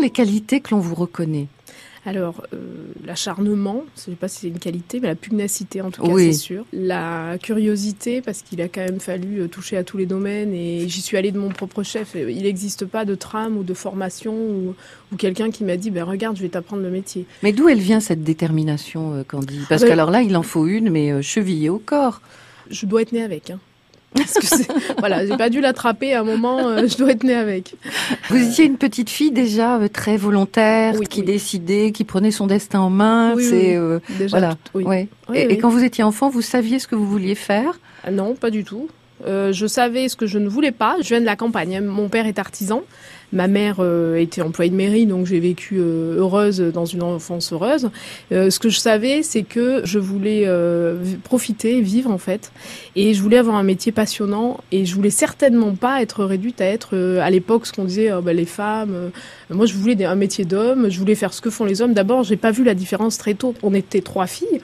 les qualités que l'on vous reconnaît alors, euh, l'acharnement, je ne sais pas si c'est une qualité, mais la pugnacité en tout cas, Oui. c'est sûr. La curiosité, parce qu'il a quand même fallu euh, toucher à tous les domaines et j'y suis allée de mon propre chef. Euh, Il n'existe pas de trame ou de formation ou, ou quelqu'un qui m'a dit, ben regarde, je vais t'apprendre le métier. Mais d'où elle vient cette détermination, Candy? Parce Ah ben- qu'alors là, il en faut une, mais chevillée au corps. Je dois être née avec. Hein. Parce que voilà, j'ai pas dû l'attraper à un moment, euh, je dois être née avec. Vous étiez une petite fille déjà euh, très volontaire, Oui, qui oui. décidait, qui prenait son destin en main. Oui, c'est euh, voilà. tout- ouais. Et, quand vous étiez enfant, vous saviez ce que vous vouliez faire? Ah Non, pas du tout. Euh, je savais ce que je ne voulais pas. Je viens de la campagne. hein. Mon père est artisan. Ma mère euh, était employée de mairie, donc j'ai vécu euh, heureuse dans une enfance heureuse. Ce que je savais, c'est que je voulais profiter, vivre en fait, et je voulais avoir un métier passionnant. Et je voulais certainement pas être réduite à être à l'époque ce qu'on disait euh, bah, les femmes. moi, je voulais un métier d'homme. Je voulais faire ce que font les hommes. D'abord, j'ai pas vu la différence très tôt. On était trois filles.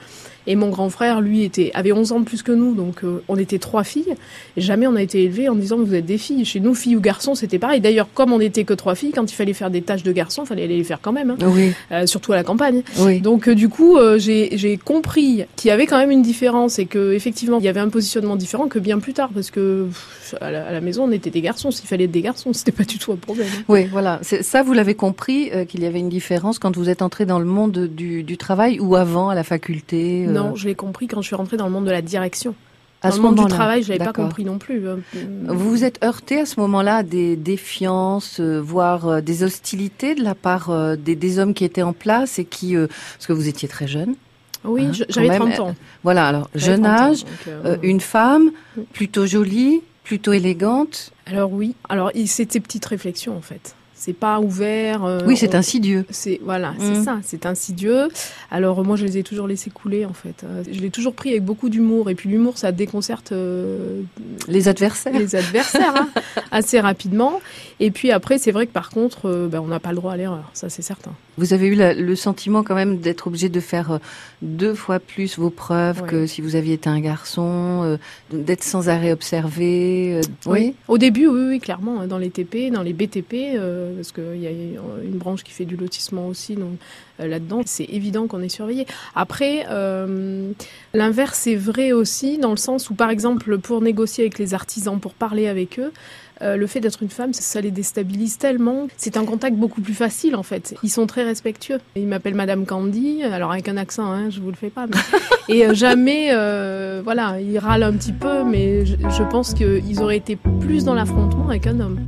Et mon grand frère, lui, était, avait 11 ans de plus que nous, donc euh, on était trois filles. Et jamais on a été élevés en disant vous êtes des filles. Chez nous, filles ou garçons, c'était pareil. D'ailleurs, comme on n'était que trois filles, quand il fallait faire des tâches de garçons, il fallait aller les faire quand même, hein. Oui, Euh, surtout à la campagne. oui. Donc euh, du coup, j'ai compris qu'il y avait quand même une différence et que effectivement, il y avait un positionnement différent que bien plus tard, parce que pff, à la, à la maison, on était des garçons. S'il fallait être des garçons, c'était pas du tout un problème. hein. Oui, voilà. Ça, vous l'avez compris qu'il y avait une différence quand vous êtes entré dans le monde du, du travail ou avant à la faculté. Euh, Non, je l'ai compris quand je suis rentrée dans le monde de la direction. à dans ce le monde du moment-là. travail, je l'avais pas compris non plus. hein. Vous vous êtes heurté à ce moment-là à des défiances, euh, voire euh, des hostilités de la part euh, des, des hommes qui étaient en place et qui, euh, parce que vous étiez très jeune. Oui, Hein, j'avais même, 30 ans. Voilà, alors jeune 30 ans, âge, donc, euh, euh, une femme Mm. plutôt jolie, plutôt élégante. Alors oui, alors ces petites réflexions en fait. C'est pas ouvert. euh, oui, c'est insidieux. C'est voilà, c'est Mm. ça, c'est insidieux. Alors moi, je les ai toujours laissés couler en fait. Euh, Je l'ai toujours pris avec beaucoup d'humour. Et puis l'humour, ça déconcerte euh, Les adversaires. les adversaires hein, assez rapidement. Et puis après, c'est vrai que par contre, euh, ben, on n'a pas le droit à l'erreur. Ça, c'est certain. Vous avez eu la- le sentiment quand même d'être obligé de faire deux fois plus vos preuves Ouais. que si vous aviez été un garçon, d'être sans arrêt observé. euh, Au début, oui, oui, clairement, hein, dans les TP, dans les BTP, parce qu'il y a une branche qui fait du lotissement aussi, donc euh, là-dedans, c'est évident qu'on est surveillé. Après, euh, l'inverse est vrai aussi, dans le sens où, par exemple, pour négocier avec les artisans, pour parler avec eux, euh, le fait d'être une femme, ça, ça les déstabilise tellement. C'est un contact beaucoup plus facile, en fait. Ils sont très respectueux. Ils m'appellent Madame Candy, alors avec un accent, hein, je vous le fais pas. mais- Et euh, jamais, euh, voilà, ils râlent un petit peu, mais je, je pense qu'ils auraient été plus dans l'affrontement avec un homme.